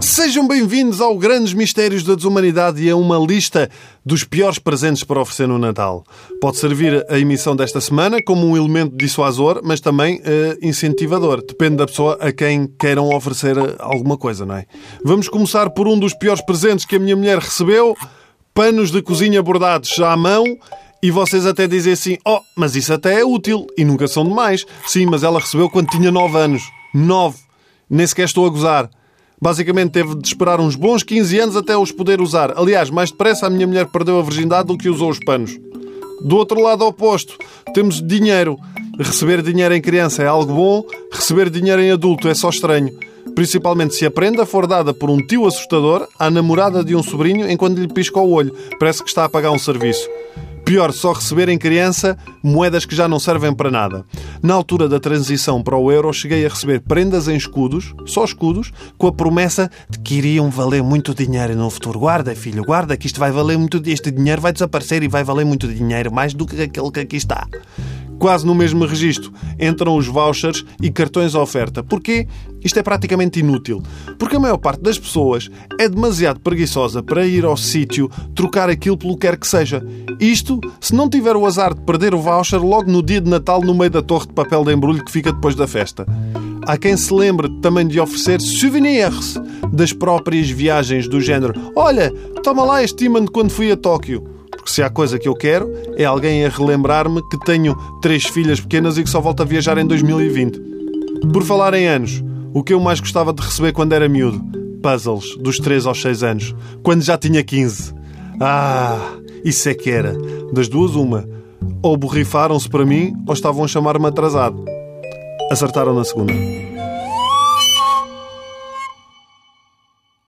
Sejam bem-vindos ao Grandes Mistérios da Desumanidade e a uma lista dos piores presentes para oferecer no Natal. Pode servir a emissão desta semana como um elemento dissuasor, mas também uh, incentivador. Depende da pessoa a quem queiram oferecer eh, alguma coisa, não é? Vamos começar por um dos piores presentes que a minha mulher recebeu: panos de cozinha bordados à mão. E vocês até dizem assim: Oh, mas isso até é útil e nunca são demais. Sim, mas ela recebeu quando tinha 9 anos. 9. Nem sequer estou a gozar. Basicamente teve de esperar uns bons 15 anos até os poder usar. Aliás, mais depressa a minha mulher perdeu a virgindade do que usou os panos. Do outro lado oposto, temos dinheiro. Receber dinheiro em criança é algo bom, receber dinheiro em adulto é só estranho. Principalmente se a prenda for dada por um tio assustador à namorada de um sobrinho enquanto lhe pisca o olho. Parece que está a pagar um serviço. Pior, só receber em criança moedas que já não servem para nada. Na altura da transição para o euro, cheguei a receber prendas em escudos, só escudos, com a promessa de que iriam valer muito dinheiro no futuro. Guarda, filho, guarda, que isto vai valer muito. Este dinheiro vai desaparecer e vai valer muito dinheiro, mais do que aquele que aqui está quase no mesmo registro, entram os vouchers e cartões oferta. Porquê? Isto é praticamente inútil. Porque a maior parte das pessoas é demasiado preguiçosa para ir ao sítio trocar aquilo pelo que quer que seja. Isto se não tiver o azar de perder o voucher logo no dia de Natal no meio da torre de papel de embrulho que fica depois da festa. Há quem se lembre também de oferecer souvenirs das próprias viagens do género. Olha, toma lá este imã de quando fui a Tóquio. Porque se há coisa que eu quero é alguém a relembrar-me que tenho três filhas pequenas e que só volto a viajar em 2020. Por falar em anos, o que eu mais gostava de receber quando era miúdo? Puzzles, dos 3 aos 6 anos, quando já tinha 15. Ah, isso é que era. Das duas, uma. Ou borrifaram-se para mim ou estavam a chamar-me atrasado. Acertaram na segunda.